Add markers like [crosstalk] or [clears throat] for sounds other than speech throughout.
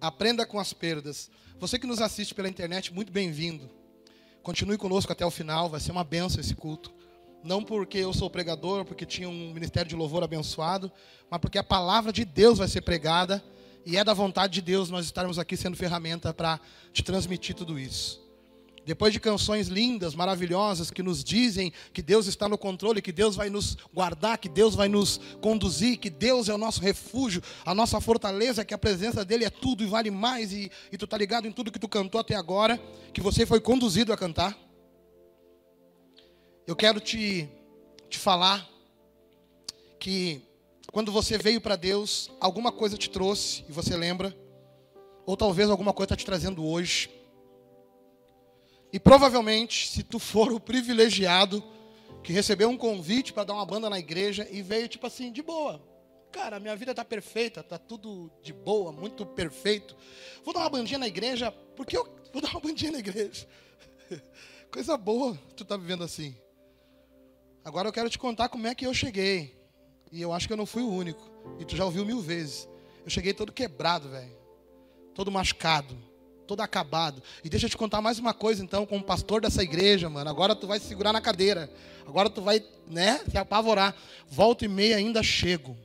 Aprenda com as perdas. Você que nos assiste pela internet, muito bem-vindo. Continue conosco até o final, vai ser uma benção esse culto. Não porque eu sou pregador, porque tinha um ministério de louvor abençoado, mas porque a palavra de Deus vai ser pregada e é da vontade de Deus nós estarmos aqui sendo ferramenta para te transmitir tudo isso. Depois de canções lindas, maravilhosas, que nos dizem que Deus está no controle, que Deus vai nos guardar, que Deus vai nos conduzir, que Deus é o nosso refúgio, a nossa fortaleza, que a presença dEle é tudo e vale mais, e, e tu está ligado em tudo que tu cantou até agora, que você foi conduzido a cantar. Eu quero te, te falar que quando você veio para Deus, alguma coisa te trouxe e você lembra, ou talvez alguma coisa está te trazendo hoje. E provavelmente, se tu for o privilegiado que recebeu um convite para dar uma banda na igreja e veio tipo assim, de boa. Cara, minha vida está perfeita, está tudo de boa, muito perfeito. Vou dar uma bandinha na igreja, porque eu vou dar uma bandinha na igreja. [laughs] Coisa boa, tu está vivendo assim. Agora eu quero te contar como é que eu cheguei. E eu acho que eu não fui o único. E tu já ouviu mil vezes. Eu cheguei todo quebrado, velho. Todo machucado todo acabado. E deixa eu te contar mais uma coisa, então, como pastor dessa igreja, mano. Agora tu vai se segurar na cadeira. Agora tu vai, né, se apavorar. Volta e meia ainda chego.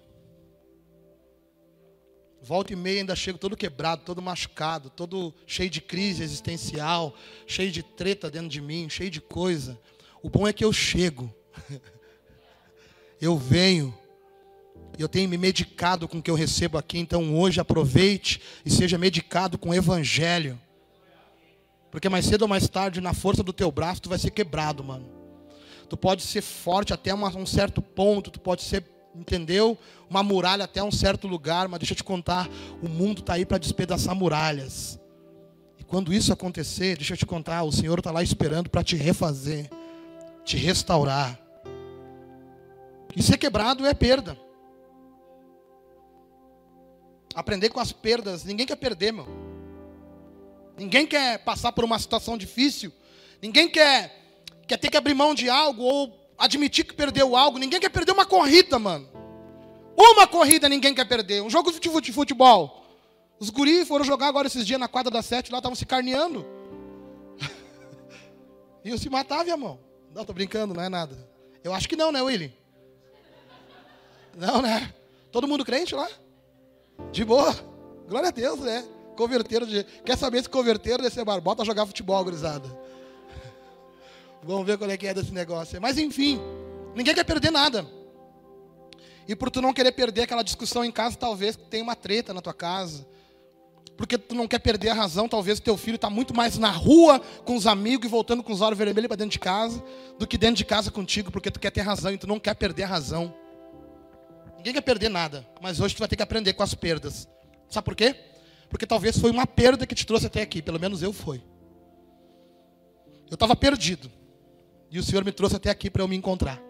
Volta e meia ainda chego todo quebrado, todo machucado, todo cheio de crise existencial, cheio de treta dentro de mim, cheio de coisa. O bom é que eu chego. [laughs] eu venho. Eu tenho me medicado com o que eu recebo aqui, então hoje aproveite e seja medicado com o evangelho. Porque mais cedo ou mais tarde, na força do teu braço, tu vai ser quebrado, mano. Tu pode ser forte até um certo ponto, tu pode ser, entendeu? Uma muralha até um certo lugar, mas deixa eu te contar, o mundo está aí para despedaçar muralhas. E quando isso acontecer, deixa eu te contar, o Senhor está lá esperando para te refazer, te restaurar. E ser quebrado é perda. Aprender com as perdas. Ninguém quer perder, meu. Ninguém quer passar por uma situação difícil. Ninguém quer, quer ter que abrir mão de algo ou admitir que perdeu algo. Ninguém quer perder uma corrida, mano. Uma corrida ninguém quer perder. Um jogo de futebol. Os guris foram jogar agora esses dias na quadra da sete, lá estavam se carneando. [laughs] Iam se matar, minha mão. Não, tô brincando, não é nada. Eu acho que não, né, Willy? Não, né? Todo mundo crente lá? De boa. Glória a Deus, né? Converteram de. Quer saber se converteram desse barbota a jogar futebol, gurizada? Vamos ver qual é que é desse negócio. Mas enfim, ninguém quer perder nada. E por tu não querer perder aquela discussão em casa, talvez tenha uma treta na tua casa. Porque tu não quer perder a razão, talvez o teu filho está muito mais na rua com os amigos e voltando com os olhos vermelhos para dentro de casa, do que dentro de casa contigo, porque tu quer ter razão e tu não quer perder a razão. Ninguém quer perder nada, mas hoje tu vai ter que aprender com as perdas. Sabe por quê? Porque talvez foi uma perda que te trouxe até aqui, pelo menos eu fui. Eu estava perdido. E o Senhor me trouxe até aqui para eu me encontrar.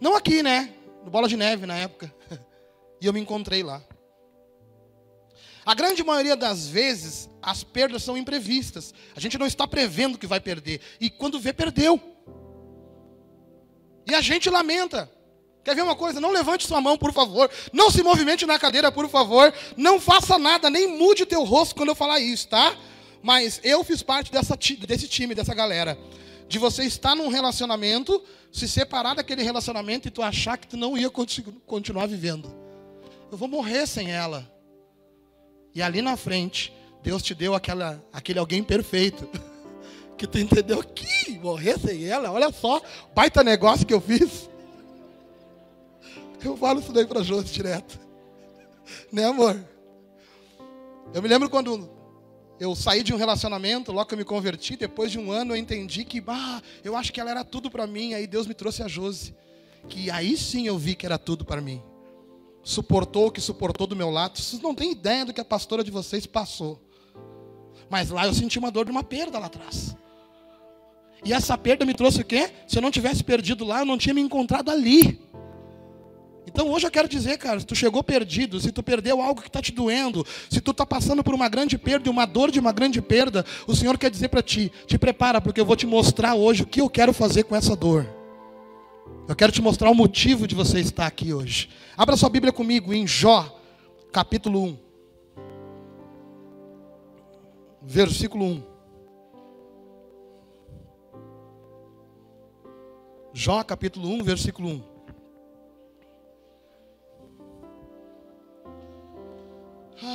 Não aqui, né? No Bola de Neve na época. [laughs] E eu me encontrei lá. A grande maioria das vezes, as perdas são imprevistas. A gente não está prevendo que vai perder. E quando vê, perdeu. E a gente lamenta. Quer ver uma coisa? Não levante sua mão, por favor. Não se movimente na cadeira, por favor. Não faça nada, nem mude o teu rosto quando eu falar isso, tá? Mas eu fiz parte dessa, desse time, dessa galera. De você estar num relacionamento, se separar daquele relacionamento e tu achar que tu não ia continuar vivendo. Eu vou morrer sem ela. E ali na frente, Deus te deu aquela, aquele alguém perfeito. [laughs] Que tu entendeu que morrer sem ela, olha só, baita negócio que eu fiz. Eu falo isso daí para Josi direto. [laughs] Né, amor? Eu me lembro quando eu saí de um relacionamento, logo que eu me converti, depois de um ano eu entendi que, bah, eu acho que ela era tudo para mim, aí Deus me trouxe a Josi. Que aí sim eu vi que era tudo para mim. Suportou o que suportou do meu lado. Vocês não têm ideia do que a pastora de vocês passou. Mas lá eu senti uma dor de uma perda lá atrás. E essa perda me trouxe o quê? Se eu não tivesse perdido lá, eu não tinha me encontrado ali. Então hoje eu quero dizer, cara, se tu chegou perdido, se tu perdeu algo que está te doendo, se tu está passando por uma grande perda uma dor de uma grande perda, o Senhor quer dizer para ti, te prepara, porque eu vou te mostrar hoje o que eu quero fazer com essa dor. Eu quero te mostrar o motivo de você estar aqui hoje. Abra sua Bíblia comigo em Jó, capítulo 1. versículo 1. Jó capítulo 1, versículo 1.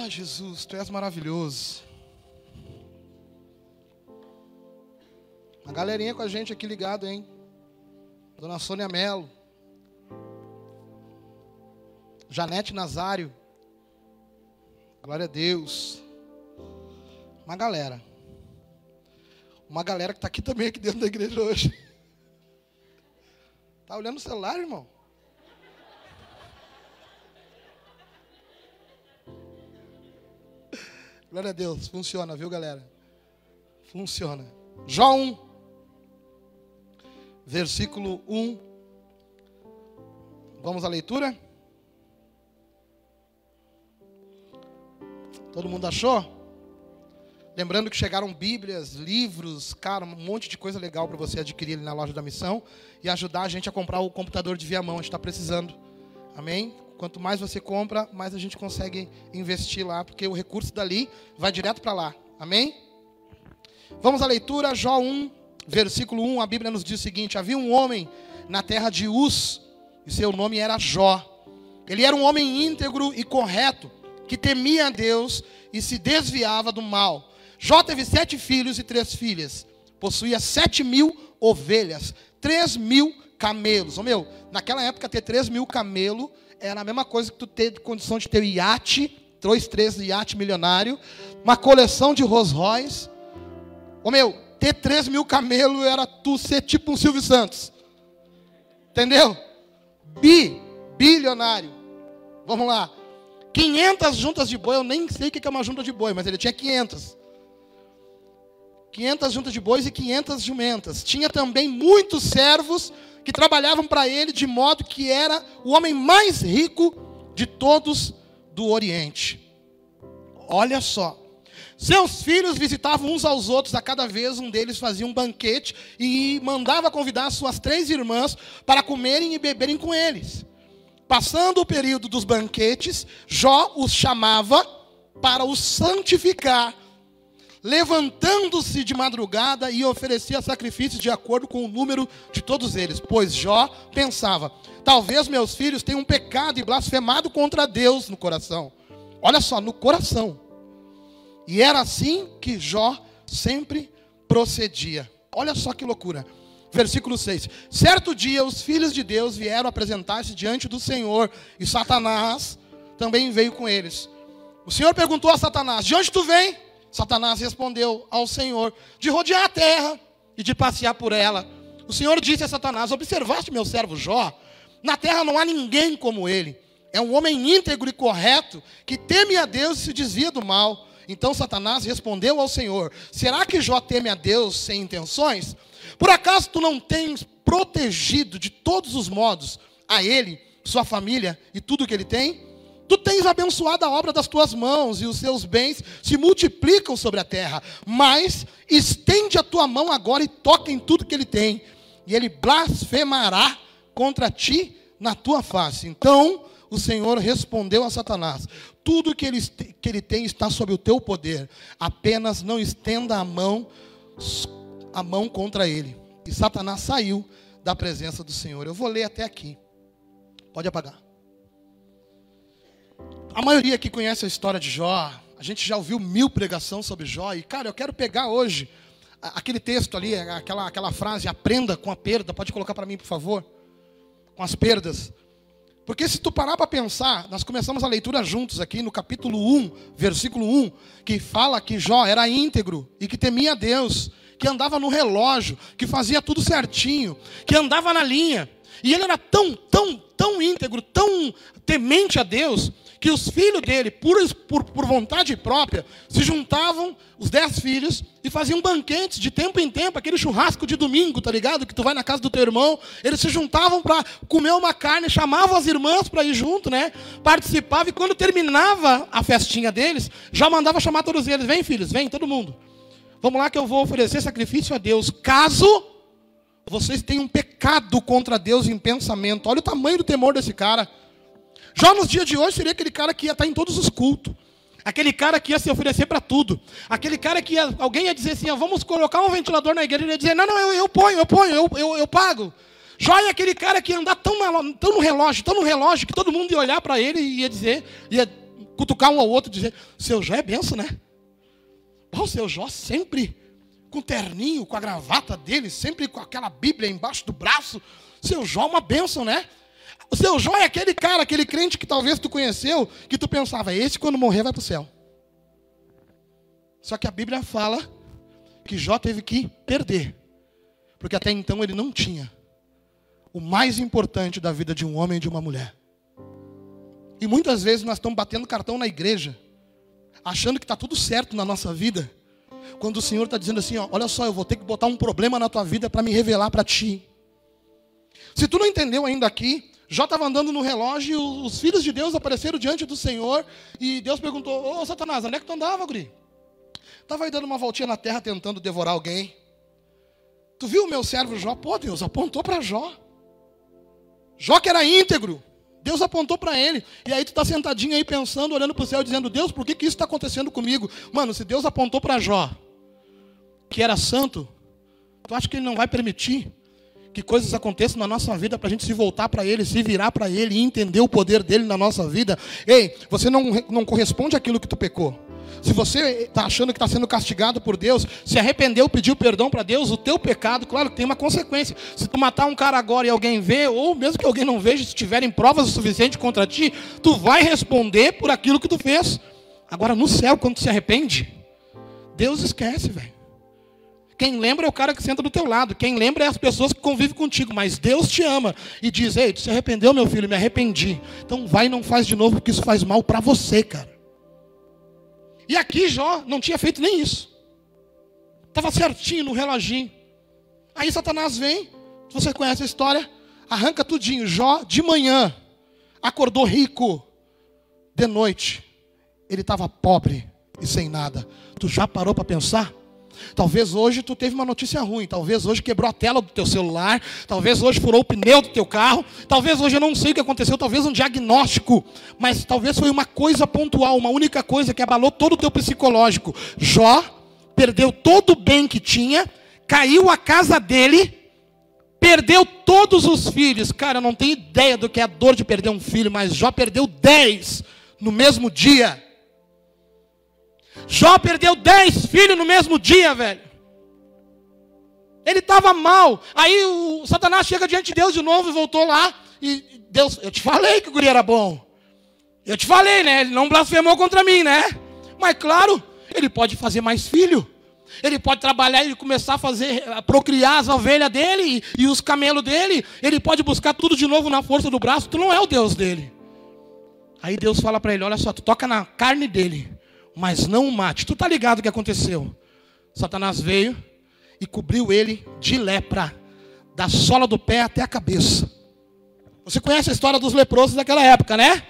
Jesus, tu és maravilhoso. Uma galerinha com a gente aqui ligado, hein? Dona Sônia Melo. Janete Nazário. Glória a Deus. Uma galera. Uma galera que está aqui também, aqui dentro da igreja hoje. [laughs] Tá olhando o celular, irmão? Glória a Deus, funciona, viu, galera? Funciona. Jó 1, versículo 1. Vamos à leitura? Todo mundo achou? Lembrando que chegaram Bíblias, livros, cara, um monte de coisa legal para você adquirir ali na loja da missão e ajudar a gente a comprar o computador de via mão, a gente está precisando. Amém? Quanto mais você compra, mais a gente consegue investir lá, porque o recurso dali vai direto para lá. Amém? Vamos à leitura, Jó 1, versículo 1. A Bíblia nos diz o seguinte: Havia um homem na terra de Uz, e seu nome era Jó. Ele era um homem íntegro e correto, que temia a Deus e se desviava do mal. Jó teve sete filhos e três filhas. Possuía sete mil ovelhas, três mil camelos. Ô meu, naquela época ter três mil camelos era a mesma coisa que tu ter condição de ter um iate, dois, três iate milionário, uma coleção de Rolls Royce. Ô meu, ter três mil camelos era tu ser tipo um Silvio Santos. Entendeu? Bi, bilionário. Vamos lá. 500 juntas de boi, eu nem sei o que é uma junta de boi, mas ele tinha 500. 500 juntas de bois e 500 jumentas. Tinha também muitos servos que trabalhavam para ele, de modo que era o homem mais rico de todos do Oriente. Olha só. Seus filhos visitavam uns aos outros, a cada vez um deles fazia um banquete e mandava convidar suas três irmãs para comerem e beberem com eles. Passando o período dos banquetes, Jó os chamava para os santificar levantando-se de madrugada e oferecia sacrifícios de acordo com o número de todos eles. Pois Jó pensava: talvez meus filhos tenham pecado e blasfemado contra Deus no coração. Olha só, no coração. E era assim que Jó sempre procedia. Olha só que loucura. Versículo 6. Certo dia os filhos de Deus vieram apresentar-se diante do Senhor, e Satanás também veio com eles. O Senhor perguntou a Satanás: De onde tu vem? Satanás respondeu ao Senhor: de rodear a terra e de passear por ela. O Senhor disse a Satanás: Observaste meu servo Jó? Na terra não há ninguém como ele. É um homem íntegro e correto, que teme a Deus e se desvia do mal. Então Satanás respondeu ao Senhor: Será que Jó teme a Deus sem intenções? Por acaso tu não tens protegido de todos os modos a ele, sua família e tudo que ele tem? Tu tens abençoado a obra das tuas mãos e os seus bens se multiplicam sobre a terra. Mas estende a tua mão agora e toca em tudo que ele tem, e ele blasfemará contra ti na tua face. Então o Senhor respondeu a Satanás: Tudo que ele, que ele tem está sob o teu poder, apenas não estenda a mão, a mão contra ele. E Satanás saiu da presença do Senhor. Eu vou ler até aqui. Pode apagar. A maioria que conhece a história de Jó, a gente já ouviu mil pregações sobre Jó, e cara, eu quero pegar hoje aquele texto ali, aquela, aquela frase, aprenda com a perda, pode colocar para mim, por favor? Com as perdas. Porque se tu parar para pensar, nós começamos a leitura juntos aqui no capítulo 1, versículo 1, que fala que Jó era íntegro e que temia Deus, que andava no relógio, que fazia tudo certinho, que andava na linha. E ele era tão, tão, tão íntegro, tão temente a Deus, que os filhos dele, por, por, por vontade própria, se juntavam, os dez filhos, e faziam banquetes de tempo em tempo, aquele churrasco de domingo, tá ligado? Que tu vai na casa do teu irmão, eles se juntavam para comer uma carne, chamavam as irmãs para ir junto, né? Participavam, e quando terminava a festinha deles, já mandava chamar todos eles: vem, filhos, vem, todo mundo. Vamos lá que eu vou oferecer sacrifício a Deus. Caso vocês tenham pecado contra Deus em pensamento, olha o tamanho do temor desse cara. Já nos dias de hoje seria aquele cara que ia estar em todos os cultos. Aquele cara que ia se oferecer para tudo. Aquele cara que ia, alguém ia dizer assim: ó, vamos colocar um ventilador na igreja. Ele ia dizer: não, não, eu, eu ponho, eu ponho, eu, eu, eu pago. Jó é aquele cara que ia andar tão, tão no relógio, tão no relógio, que todo mundo ia olhar para ele e ia dizer, ia cutucar um ao outro dizer: seu Jó é benção, né? o seu Jó sempre com terninho, com a gravata dele, sempre com aquela Bíblia embaixo do braço. Seu Jó é uma benção, né? O seu Jó é aquele cara, aquele crente que talvez tu conheceu, que tu pensava, esse quando morrer vai para o céu. Só que a Bíblia fala que Jó teve que perder, porque até então ele não tinha o mais importante da vida de um homem e de uma mulher. E muitas vezes nós estamos batendo cartão na igreja, achando que está tudo certo na nossa vida, quando o Senhor está dizendo assim: ó, olha só, eu vou ter que botar um problema na tua vida para me revelar para ti. Se tu não entendeu ainda aqui, Jó estava andando no relógio e os filhos de Deus apareceram diante do Senhor. E Deus perguntou: Ô Satanás, onde é que tu andava, Guri? Estava aí dando uma voltinha na terra tentando devorar alguém. Tu viu o meu servo Jó? Pô, Deus apontou para Jó. Jó que era íntegro. Deus apontou para ele. E aí tu está sentadinho aí pensando, olhando para o céu, dizendo: Deus, por que, que isso está acontecendo comigo? Mano, se Deus apontou para Jó, que era santo, tu acha que ele não vai permitir que coisas aconteçam na nossa vida para a gente se voltar para Ele, se virar para Ele e entender o poder dele na nossa vida. Ei, você não, não corresponde àquilo que tu pecou. Se você está achando que está sendo castigado por Deus, se arrependeu, pediu perdão para Deus, o teu pecado, claro tem uma consequência. Se tu matar um cara agora e alguém vê, ou mesmo que alguém não veja, se tiverem provas o suficiente contra ti, tu vai responder por aquilo que tu fez. Agora no céu, quando tu se arrepende, Deus esquece, velho. Quem lembra é o cara que senta do teu lado. Quem lembra é as pessoas que convivem contigo. Mas Deus te ama e diz: Ei, tu se arrependeu, meu filho? Me arrependi. Então vai e não faz de novo, porque isso faz mal para você, cara. E aqui Jó não tinha feito nem isso. Estava certinho no reloginho. Aí Satanás vem, você conhece a história, arranca tudinho. Jó, de manhã, acordou rico. De noite, ele estava pobre e sem nada. Tu já parou para pensar? Talvez hoje tu teve uma notícia ruim, talvez hoje quebrou a tela do teu celular, talvez hoje furou o pneu do teu carro, talvez hoje eu não sei o que aconteceu, talvez um diagnóstico, mas talvez foi uma coisa pontual, uma única coisa que abalou todo o teu psicológico. Jó perdeu todo o bem que tinha, caiu a casa dele, perdeu todos os filhos. Cara, eu não tenho ideia do que é a dor de perder um filho, mas Jó perdeu dez no mesmo dia. Jó perdeu dez filhos no mesmo dia, velho. Ele estava mal. Aí o Satanás chega diante de Deus de novo e voltou lá. E Deus, eu te falei que o guri era bom. Eu te falei, né? Ele não blasfemou contra mim, né? Mas claro, ele pode fazer mais filho. Ele pode trabalhar e começar a fazer, a procriar as ovelhas dele e, e os camelos dele. Ele pode buscar tudo de novo na força do braço. Tu não é o Deus dele. Aí Deus fala para ele: Olha só, tu toca na carne dele mas não o mate. Tu tá ligado o que aconteceu? Satanás veio e cobriu ele de lepra, da sola do pé até a cabeça. Você conhece a história dos leprosos daquela época, né?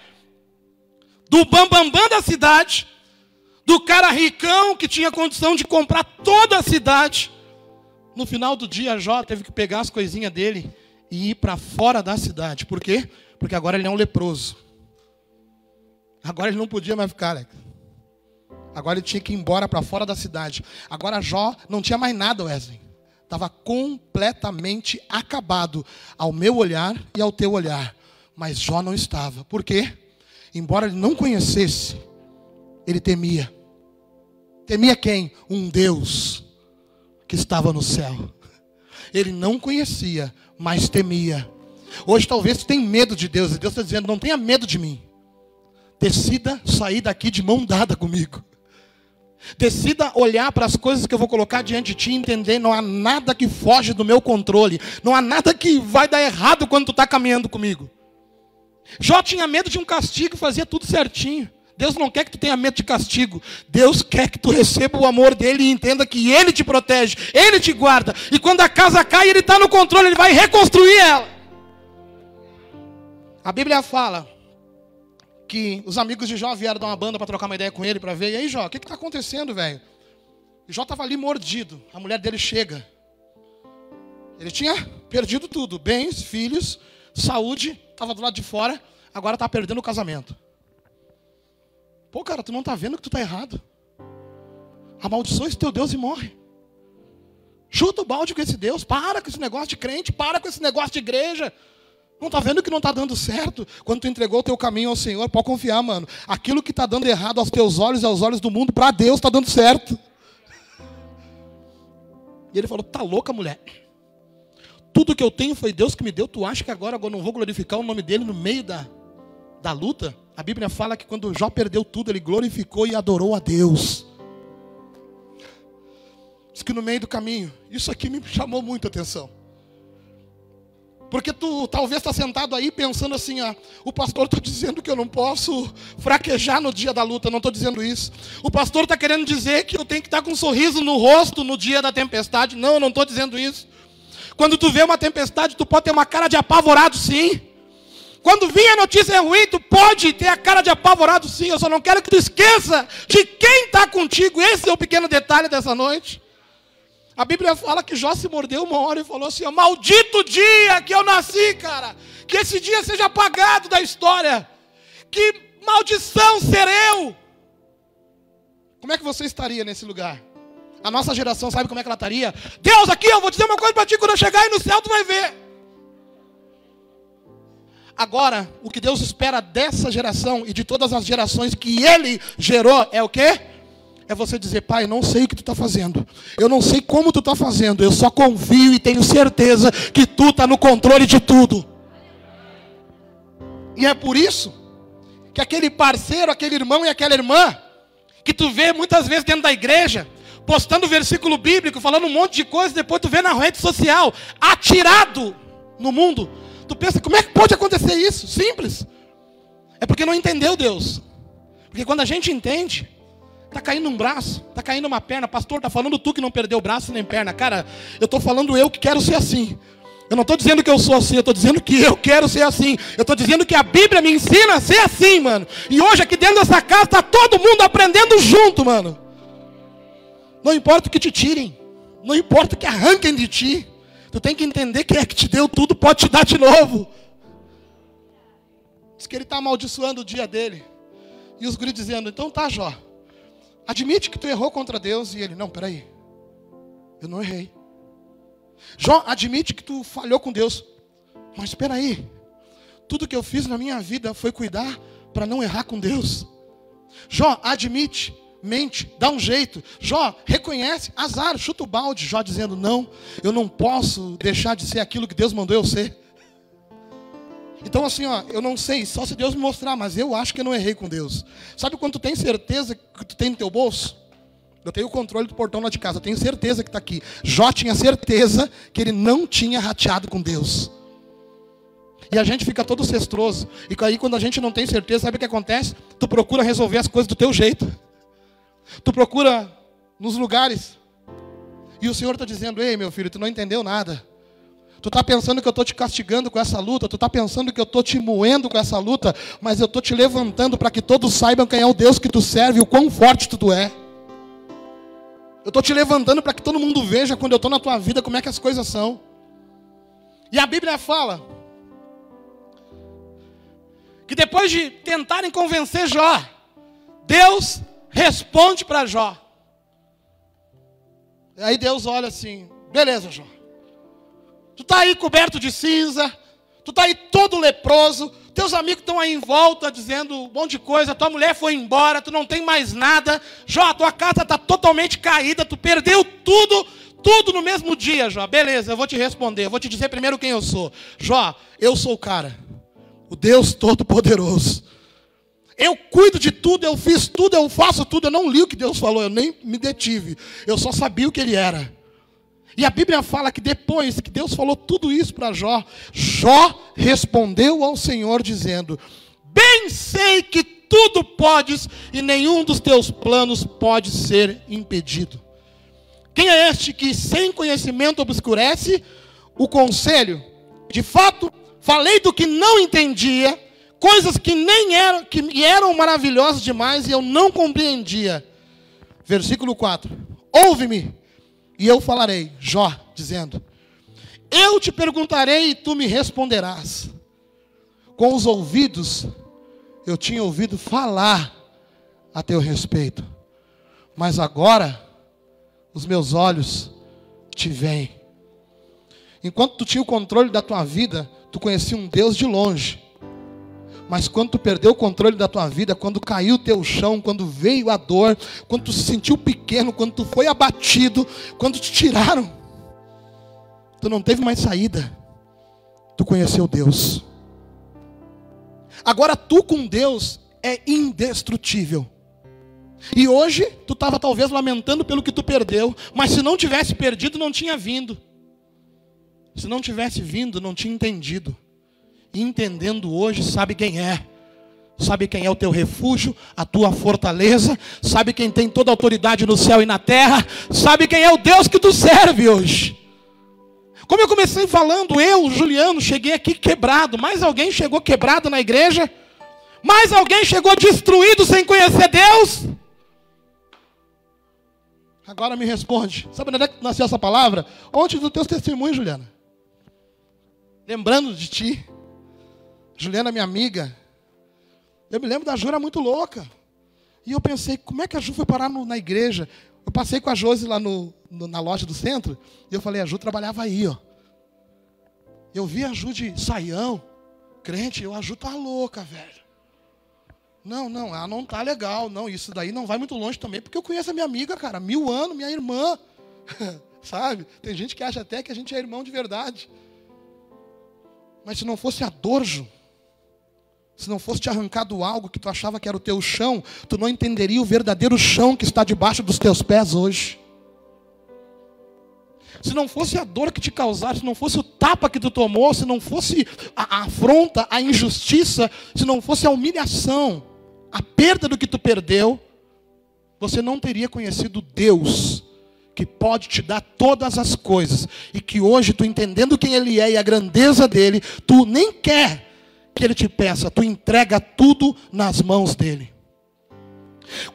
Do bambambam bam, bam da cidade, do cara ricão que tinha condição de comprar toda a cidade. No final do dia, Jó teve que pegar as coisinhas dele e ir para fora da cidade. Por quê? Porque agora ele é um leproso. Agora ele não podia mais ficar, Alex. Agora ele tinha que ir embora para fora da cidade. Agora Jó não tinha mais nada, Wesley. Estava completamente acabado ao meu olhar e ao teu olhar. Mas Jó não estava. Por quê? Embora ele não conhecesse, ele temia. Temia quem? Um Deus que estava no céu. Ele não conhecia, mas temia. Hoje talvez tenha medo de Deus, e Deus está dizendo: não tenha medo de mim. Decida sair daqui de mão dada comigo. Decida olhar para as coisas que eu vou colocar diante de ti e entender, não há nada que foge do meu controle. Não há nada que vai dar errado quando tu está caminhando comigo. Jó tinha medo de um castigo e fazia tudo certinho. Deus não quer que tu tenha medo de castigo. Deus quer que tu receba o amor dele e entenda que ele te protege, ele te guarda. E quando a casa cai, ele está no controle, ele vai reconstruir ela. A Bíblia fala que os amigos de Jó vieram dar uma banda para trocar uma ideia com ele, para ver. E aí, Jó, o que está acontecendo, velho? Jó estava ali mordido. A mulher dele chega. Ele tinha perdido tudo: bens, filhos, saúde, estava do lado de fora. Agora está perdendo o casamento. Pô, cara, tu não está vendo que tu está errado. Amaldiçoa esse teu Deus e morre. Chuta o balde com esse Deus, para com esse negócio de crente, para com esse negócio de igreja. Não está vendo que não está dando certo? Quando tu entregou o teu caminho ao Senhor, pode confiar, mano. Aquilo que está dando errado aos teus olhos e aos olhos do mundo, para Deus está dando certo. E ele falou: Tá louca, mulher? Tudo que eu tenho foi Deus que me deu. Tu acha que agora eu não vou glorificar o nome dele no meio da, da luta? A Bíblia fala que quando Jó perdeu tudo, ele glorificou e adorou a Deus. Diz que no meio do caminho, isso aqui me [laughs] chamou muita atenção. Porque tu talvez está sentado aí pensando assim, ah, o pastor está [laughs] dizendo que eu não posso fraquejar no dia da luta, não estou dizendo isso. O pastor está querendo dizer que eu tenho que estar tá com um sorriso no rosto no dia da tempestade. Não, eu não estou dizendo isso. Quando tu vê uma tempestade, tu pode ter uma cara de apavorado, sim. Quando vir a notícia ruim, tu pode ter a cara de apavorado, sim. Eu só não quero que tu esqueça de quem está contigo. Esse é o pequeno detalhe dessa noite. A Bíblia fala que Jó se mordeu uma hora e falou assim: Maldito dia que eu nasci, cara. Que esse dia seja apagado da história. Que maldição ser eu. Como é que você estaria nesse lugar? A nossa geração sabe como é que ela estaria? Deus, aqui eu vou dizer uma coisa para ti: quando eu chegar aí no céu, tu vai ver. Agora, o que Deus espera dessa geração e de todas as gerações que Ele gerou é o quê? É você dizer, pai, não sei o que tu está fazendo, eu não sei como tu está fazendo, eu só confio e tenho certeza que tu está no controle de tudo. E é por isso que aquele parceiro, aquele irmão e aquela irmã, que tu vê muitas vezes dentro da igreja, postando versículo bíblico, falando um monte de coisa, depois tu vê na rede social, atirado no mundo. Tu pensa, como é que pode acontecer isso? Simples. É porque não entendeu Deus. Porque quando a gente entende, Está caindo um braço, está caindo uma perna. Pastor, está falando tu que não perdeu braço nem perna. Cara, eu estou falando eu que quero ser assim. Eu não estou dizendo que eu sou assim, eu estou dizendo que eu quero ser assim. Eu estou dizendo que a Bíblia me ensina a ser assim, mano. E hoje aqui dentro dessa casa está todo mundo aprendendo junto, mano. Não importa o que te tirem, não importa o que arranquem de ti. Tu tem que entender que é que te deu tudo, pode te dar de novo. Diz que ele está amaldiçoando o dia dele. E os guris dizendo, então tá, Jó. Admite que tu errou contra Deus e ele, não, peraí, eu não errei. Jó, admite que tu falhou com Deus, mas espera aí, tudo que eu fiz na minha vida foi cuidar para não errar com Deus. Jó, admite, mente, dá um jeito. Jó, reconhece, azar, chuta o balde. Jó dizendo, não, eu não posso deixar de ser aquilo que Deus mandou eu ser. Então, assim, ó, eu não sei, só se Deus me mostrar, mas eu acho que eu não errei com Deus. Sabe quando tu tem certeza que tu tem no teu bolso? Eu tenho o controle do portão lá de casa, eu tenho certeza que está aqui. Jó tinha certeza que ele não tinha rateado com Deus. E a gente fica todo cestroso. E aí, quando a gente não tem certeza, sabe o que acontece? Tu procura resolver as coisas do teu jeito. Tu procura nos lugares. E o Senhor está dizendo: Ei, meu filho, tu não entendeu nada. Tu está pensando que eu estou te castigando com essa luta, tu está pensando que eu estou te moendo com essa luta, mas eu estou te levantando para que todos saibam quem é o Deus que tu serve e o quão forte tu é. Eu estou te levantando para que todo mundo veja quando eu estou na tua vida como é que as coisas são. E a Bíblia fala que depois de tentarem convencer Jó, Deus responde para Jó. Aí Deus olha assim: beleza, Jó. Tu está aí coberto de cinza, tu está aí todo leproso, teus amigos estão aí em volta dizendo um monte de coisa, tua mulher foi embora, tu não tem mais nada, Jó, tua casa está totalmente caída, tu perdeu tudo, tudo no mesmo dia, Jó. Beleza, eu vou te responder, eu vou te dizer primeiro quem eu sou. Jó, eu sou o cara, o Deus Todo-Poderoso. Eu cuido de tudo, eu fiz tudo, eu faço tudo. Eu não li o que Deus falou, eu nem me detive. Eu só sabia o que ele era. E a Bíblia fala que depois que Deus falou tudo isso para Jó, Jó respondeu ao Senhor dizendo: Bem sei que tudo podes e nenhum dos teus planos pode ser impedido. Quem é este que sem conhecimento obscurece o conselho? De fato, falei do que não entendia, coisas que nem eram, que eram maravilhosas demais e eu não compreendia. Versículo 4. Ouve-me, e eu falarei, Jó, dizendo: Eu te perguntarei e tu me responderás. Com os ouvidos eu tinha ouvido falar a teu respeito. Mas agora, os meus olhos te veem. Enquanto tu tinha o controle da tua vida, tu conhecia um Deus de longe. Mas quando tu perdeu o controle da tua vida, quando caiu o teu chão, quando veio a dor, quando tu se sentiu pequeno, quando tu foi abatido, quando te tiraram, tu não teve mais saída. Tu conheceu Deus. Agora tu com Deus é indestrutível. E hoje tu estava talvez lamentando pelo que tu perdeu, mas se não tivesse perdido, não tinha vindo. Se não tivesse vindo, não tinha entendido. Entendendo hoje, sabe quem é. Sabe quem é o teu refúgio, a tua fortaleza, sabe quem tem toda a autoridade no céu e na terra, sabe quem é o Deus que tu serve hoje. Como eu comecei falando, eu, Juliano, cheguei aqui quebrado. Mais alguém chegou quebrado na igreja? Mais alguém chegou destruído sem conhecer Deus? Agora me responde. Sabe onde é que nasceu essa palavra? Ontem do teu testemunho, Juliana. Lembrando de ti. Juliana, minha amiga. Eu me lembro da Ju, era muito louca. E eu pensei, como é que a Ju foi parar no, na igreja? Eu passei com a Josi lá no, no, na loja do centro. E eu falei, a Ju trabalhava aí, ó. Eu vi a Ju de saião, crente. Eu, a Ju tá louca, velho. Não, não, ela não tá legal. Não, isso daí não vai muito longe também, porque eu conheço a minha amiga, cara, mil anos, minha irmã. [laughs] Sabe? Tem gente que acha até que a gente é irmão de verdade. Mas se não fosse a dor, Ju, se não fosse te arrancado algo que tu achava que era o teu chão, tu não entenderia o verdadeiro chão que está debaixo dos teus pés hoje. Se não fosse a dor que te causaram, se não fosse o tapa que tu tomou, se não fosse a, afronta, a injustiça, se não fosse a humilhação, a perda do que tu perdeu, você não teria conhecido Deus, que pode te dar todas as coisas, e que hoje, tu entendendo quem Ele é e a grandeza dele, tu nem quer que Ele te peça, tu entrega tudo nas mãos dele.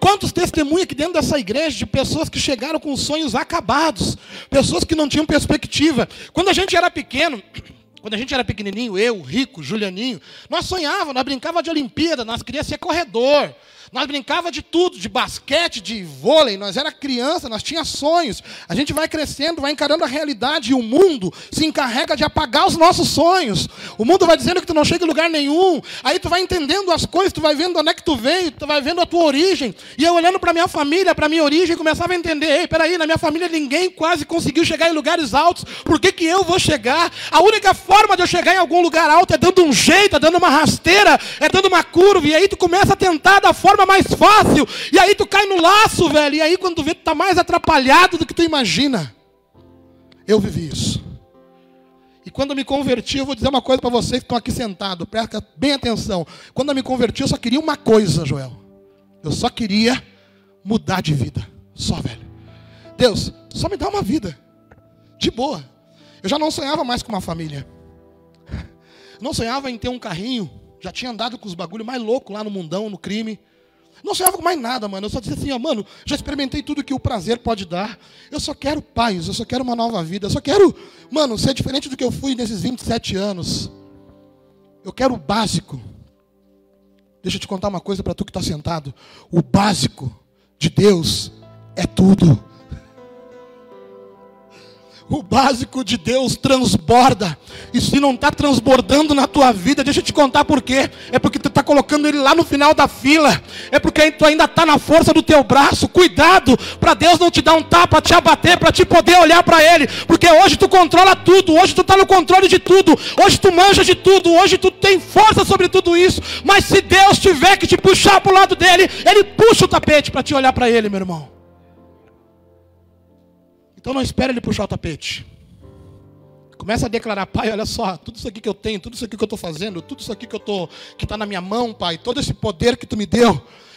Quantos testemunhos aqui dentro dessa igreja de pessoas que chegaram com sonhos acabados, pessoas que não tinham perspectiva. Quando a gente era pequeno, [clears throat] quando a gente era pequenininho, eu, Rico, Julianinho, nós sonhávamos, nós brincava de Olimpíada, nós queríamos ser corredor. Nós brincava de tudo, de basquete, de vôlei, nós era criança, nós tinha sonhos. A gente vai crescendo, vai encarando a realidade e o mundo se encarrega de apagar os nossos sonhos. O mundo vai dizendo que tu não chega em lugar nenhum. Aí tu vai entendendo as coisas, tu vai vendo onde é que tu veio, tu vai vendo a tua origem. E eu olhando para minha família, para minha origem, começava a entender, ei, peraí, na minha família ninguém quase conseguiu chegar em lugares altos. Por que, que eu vou chegar? A única forma de eu chegar em algum lugar alto é dando um jeito, é dando uma rasteira, é dando uma curva. E aí tu começa a tentar da forma mais fácil. E aí tu cai no laço, velho. E aí quando tu vê, tu tá mais atrapalhado do que tu imagina. Eu vivi isso. E quando eu me converti, eu vou dizer uma coisa para vocês que estão aqui sentados, presta bem atenção. Quando eu me converti, eu só queria uma coisa, Joel. Eu só queria mudar de vida. Só, velho. Deus, só me dá uma vida. De boa. Eu já não sonhava mais com uma família. Não sonhava em ter um carrinho. Já tinha andado com os bagulhos mais loucos lá no mundão, no crime. Não sonhava com mais nada, mano. Eu só dizia assim, ó, mano, já experimentei tudo que o prazer pode dar. Eu só quero paz, eu só quero uma nova vida. Eu só quero, mano, ser diferente do que eu fui nesses 27 anos. Eu quero o básico. Deixa eu te contar uma coisa para tu que está sentado. O básico de Deus é tudo. O básico de Deus transborda. E se não está transbordando na tua vida, deixa eu te contar por quê. É porque tu está colocando ele lá no final da fila. É porque tu ainda está na força do teu braço. Cuidado para Deus não te dar um tapa, te abater, para te poder olhar para Ele. Porque hoje tu controla tudo. Hoje tu está no controle de tudo. Hoje tu manja de tudo. Hoje tu tem força sobre tudo isso. Mas se Deus tiver que te puxar para o lado dele, Ele puxa o tapete para te olhar para Ele, meu irmão. Então não espere ele puxar o tapete. Começa a declarar, pai, olha só, tudo isso aqui que eu tenho, tudo isso aqui que eu estou fazendo, tudo isso aqui que eu tô, que está na minha mão, pai, todo esse poder que tu me deu,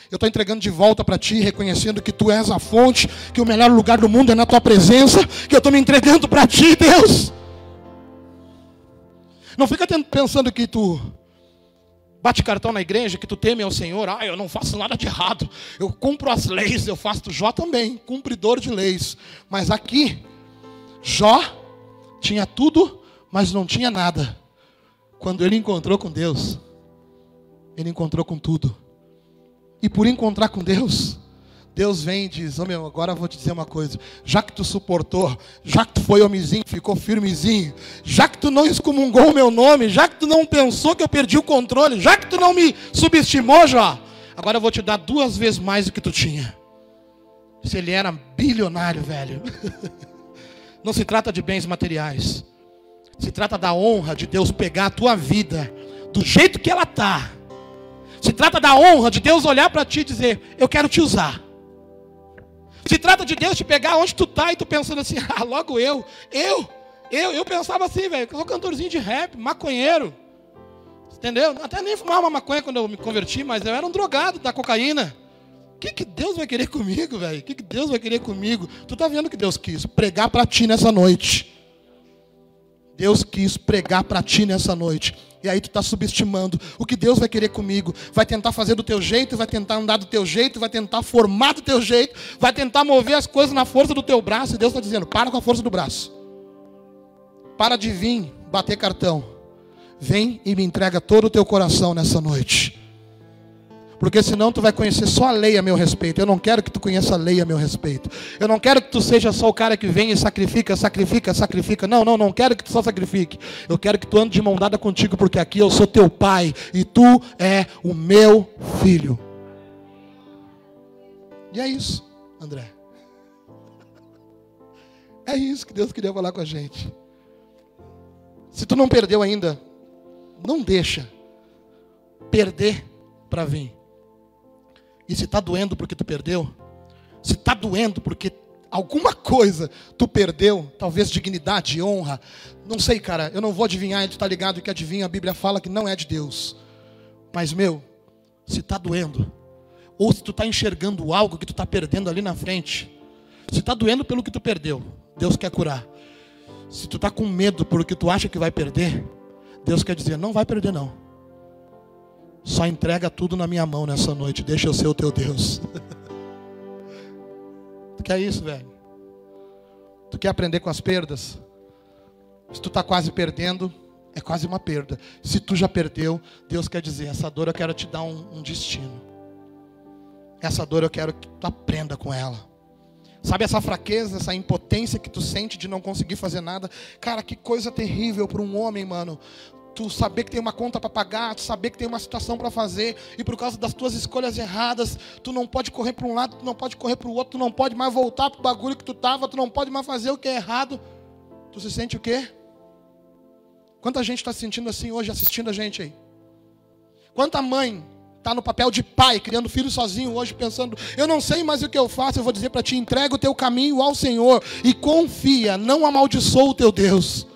eu estou entregando de volta para ti, reconhecendo que tu és a fonte, que o melhor lugar do mundo é na tua presença, que eu estou me entregando para ti, Deus. Não fica pensando que tu bate cartão na igreja, que tu teme ao Senhor, ah, eu não faço nada de errado, eu cumpro as leis, eu faço Jó também, cumpridor de leis. Mas aqui, Jó tinha tudo, mas não tinha nada. Quando ele encontrou com Deus, ele encontrou com tudo. E por encontrar com Deus, Deus vem e diz: oh, meu, agora eu vou te dizer uma coisa. Já que tu suportou, já que tu foi homizinho, ficou firmezinho, já que tu não excomungou o meu nome, já que tu não pensou que eu perdi o controle, já que tu não me subestimou, já, agora eu vou te dar duas vezes mais do que tu tinha. Se ele era bilionário, velho. [laughs] Não se trata de bens materiais. Se trata da honra de Deus pegar a tua vida do jeito que ela está. Se trata da honra de Deus olhar para ti e dizer: Eu quero te usar. Se trata de Deus te pegar onde tu está e tu pensando assim: [laughs] Ah, logo eu, eu, eu, eu pensava assim, velho, eu sou cantorzinho de rap, maconheiro. Entendeu? Até nem fumava uma maconha quando eu me converti, mas eu era um drogado da cocaína. O que, que Deus vai querer comigo, velho? O que, que Deus vai querer comigo? Tu tá vendo que Deus quis? Pregar para ti nessa noite. Deus quis pregar para ti nessa noite. E aí tu está subestimando o que Deus vai querer comigo. Vai tentar fazer do teu jeito, vai tentar andar do teu jeito, vai tentar formar do teu jeito, vai tentar mover as coisas na força do teu braço. E Deus está dizendo: para com a força do braço. Para de vir bater cartão. Vem e me entrega todo o teu coração nessa noite. Porque senão tu vai conhecer só a lei a meu respeito. Eu não quero que tu conheça a lei a meu respeito. Eu não quero que tu seja só o cara que vem e sacrifica, sacrifica, sacrifica. Não, não, não quero que tu só sacrifique. Eu quero que tu ande de mão dada contigo, porque aqui eu sou teu pai e tu é o meu filho. E é isso, André. É isso que Deus queria falar com a gente. Se tu não perdeu ainda, não deixa perder para vir. E se está doendo porque tu perdeu, se está doendo porque alguma coisa tu perdeu, talvez dignidade, honra, não sei, cara, eu não vou adivinhar, tu está ligado que adivinha, a Bíblia fala que não é de Deus. Mas, meu, se está doendo, ou se tu está enxergando algo que tu está perdendo ali na frente, se está doendo pelo que tu perdeu, Deus quer curar. Se tu está com medo por que tu acha que vai perder, Deus quer dizer, não vai perder não. Só entrega tudo na minha mão nessa noite. Deixa eu ser o teu Deus. [laughs] tu quer isso, velho? Tu quer aprender com as perdas? Se tu está quase perdendo, é quase uma perda. Se tu já perdeu, Deus quer dizer: essa dor eu quero te dar um, um destino. Essa dor eu quero que tu aprenda com ela. Sabe essa fraqueza, essa impotência que tu sente de não conseguir fazer nada? Cara, que coisa terrível para um homem, mano tu saber que tem uma conta para pagar, tu saber que tem uma situação para fazer, e por causa das tuas escolhas erradas, tu não pode correr para um lado, tu não pode correr para o outro, tu não pode mais voltar para o bagulho que tu estava, tu não pode mais fazer o que é errado. Tu se sente o quê? Quanta gente está se sentindo assim hoje assistindo a gente aí? Quanta mãe está no papel de pai, criando filho sozinho hoje, pensando, eu não sei mais o que eu faço, eu vou dizer para ti, entrega o teu caminho ao Senhor e confia, não amaldiçoa o teu Deus.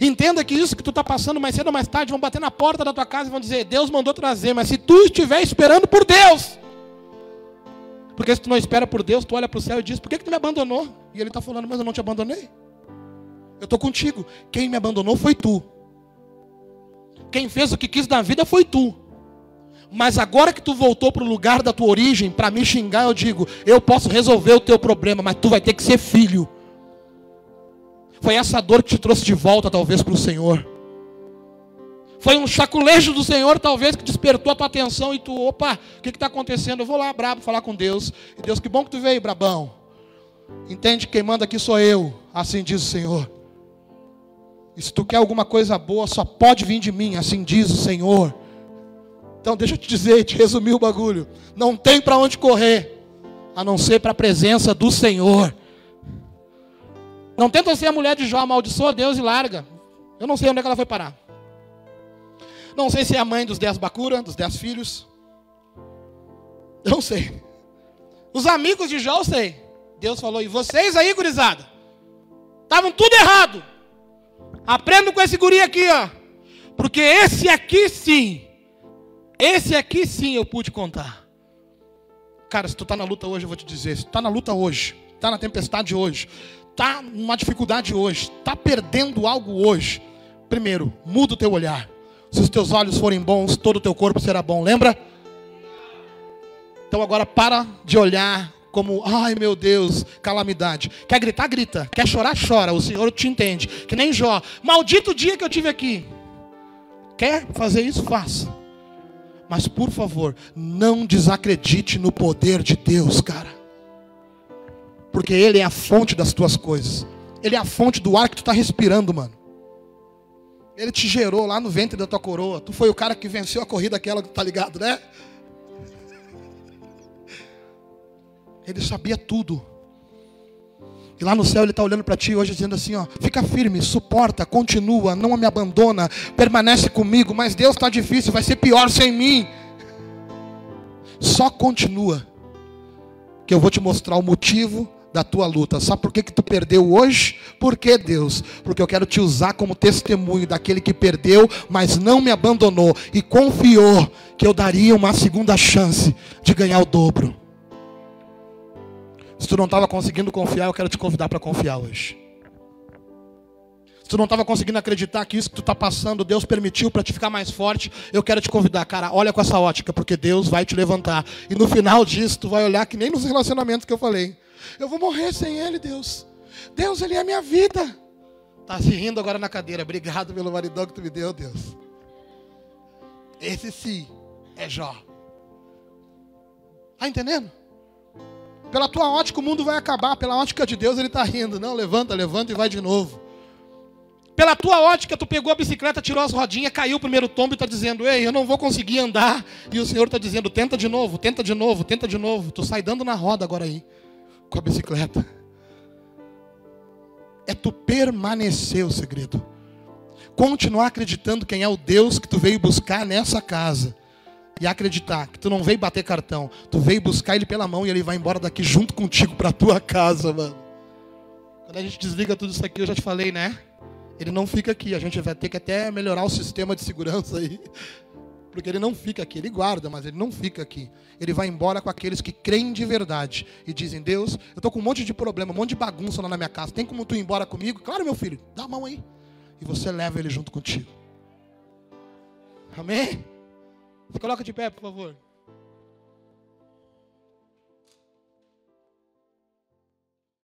Entenda que isso que tu está passando mais cedo ou mais tarde vão bater na porta da tua casa e vão dizer: Deus mandou trazer, mas se tu estiver esperando por Deus, porque se tu não espera por Deus, tu olha para o céu e diz: Por que, que tu me abandonou? E ele está falando: Mas eu não te abandonei. Eu estou contigo. Quem me abandonou foi tu. Quem fez o que quis na vida foi tu. Mas agora que tu voltou para o lugar da tua origem, para me xingar, eu digo: Eu posso resolver o teu problema, mas tu vai ter que ser filho. Foi essa dor que te trouxe de volta, talvez, para o Senhor. Foi um saculejo do Senhor, talvez, que despertou a tua atenção e tu, opa, o que está acontecendo? Eu vou lá, brabo, falar com Deus. E Deus, que bom que tu veio, brabão. Entende que quem manda aqui sou eu, assim diz o Senhor. E se tu quer alguma coisa boa, só pode vir de mim, assim diz o Senhor. Então deixa eu te dizer, te resumir o bagulho. Não tem para onde correr, a não ser para a presença do Senhor. Não tenta ser a mulher de Jó, amaldiçoa Deus e larga. Eu não sei onde é que ela foi parar. Não sei se é a mãe dos dez Bacura, dos dez filhos. Eu não sei. Os amigos de Jó eu sei. Deus falou, e vocês aí, gurizada? Estavam tudo errado. Aprendo com esse guri aqui, ó. Porque esse aqui sim. Esse aqui sim eu pude contar. Cara, se tu está na luta hoje, eu vou te dizer. Se tu está na luta hoje, está na tempestade hoje, está numa dificuldade hoje, está perdendo algo hoje, primeiro, muda o teu olhar. Se os teus olhos forem bons, todo o teu corpo será bom, lembra? Então agora para de olhar como, ai meu Deus, calamidade. Quer gritar, grita. Quer chorar, chora. O Senhor te entende. Que nem Jó. Maldito dia que eu tive aqui. Quer fazer isso? Faça. Mas por favor, não desacredite no poder de Deus, cara. Porque Ele é a fonte das tuas coisas. Ele é a fonte do ar que tu está respirando, mano. Ele te gerou lá no ventre da tua coroa. Tu foi o cara que venceu a corrida aquela, tá ligado, né? Ele sabia tudo. E lá no céu ele está olhando para ti hoje dizendo assim: ó, fica firme, suporta, continua, não me abandona, permanece comigo, mas Deus está difícil, vai ser pior sem mim. Só continua, que eu vou te mostrar o motivo da tua luta. Sabe por que, que tu perdeu hoje? Por que Deus? Porque eu quero te usar como testemunho daquele que perdeu, mas não me abandonou e confiou que eu daria uma segunda chance de ganhar o dobro. Se tu não estava conseguindo confiar, eu quero te convidar para confiar hoje. Se tu não estava conseguindo acreditar que isso que tu está passando, Deus permitiu para te ficar mais forte, eu quero te convidar, cara, olha com essa ótica, porque Deus vai te levantar. E no final disso, tu vai olhar que nem nos relacionamentos que eu falei. Eu vou morrer sem Ele, Deus. Deus, Ele é minha vida. Tá se rindo agora na cadeira. Obrigado pelo maridão que tu me deu, Deus. Esse sim é Jó. Tá entendendo? Pela tua ótica o mundo vai acabar, pela ótica de Deus ele está rindo. Não, levanta, levanta e vai de novo. Pela tua ótica, tu pegou a bicicleta, tirou as rodinhas, caiu o primeiro tombo e está dizendo, ei, eu não vou conseguir andar. E o Senhor está dizendo, tenta de novo, tenta de novo, tenta de novo. Tu sai dando na roda agora aí, com a bicicleta. É tu permanecer o segredo. Continuar acreditando quem é o Deus que tu veio buscar nessa casa e acreditar que tu não veio bater cartão, tu veio buscar ele pela mão e ele vai embora daqui junto contigo para tua casa, mano. Quando a gente desliga tudo isso aqui, eu já te falei, né? Ele não fica aqui, a gente vai ter que até melhorar o sistema de segurança aí. Porque ele não fica aqui, ele guarda, mas ele não fica aqui. Ele vai embora com aqueles que creem de verdade e dizem: Deus, eu estou com um monte de problema, um monte de bagunça lá na minha casa. Tem como tu ir embora comigo? Claro, meu filho, dá a mão aí. E você leva ele junto contigo. Amém? Coloca de pé, por favor.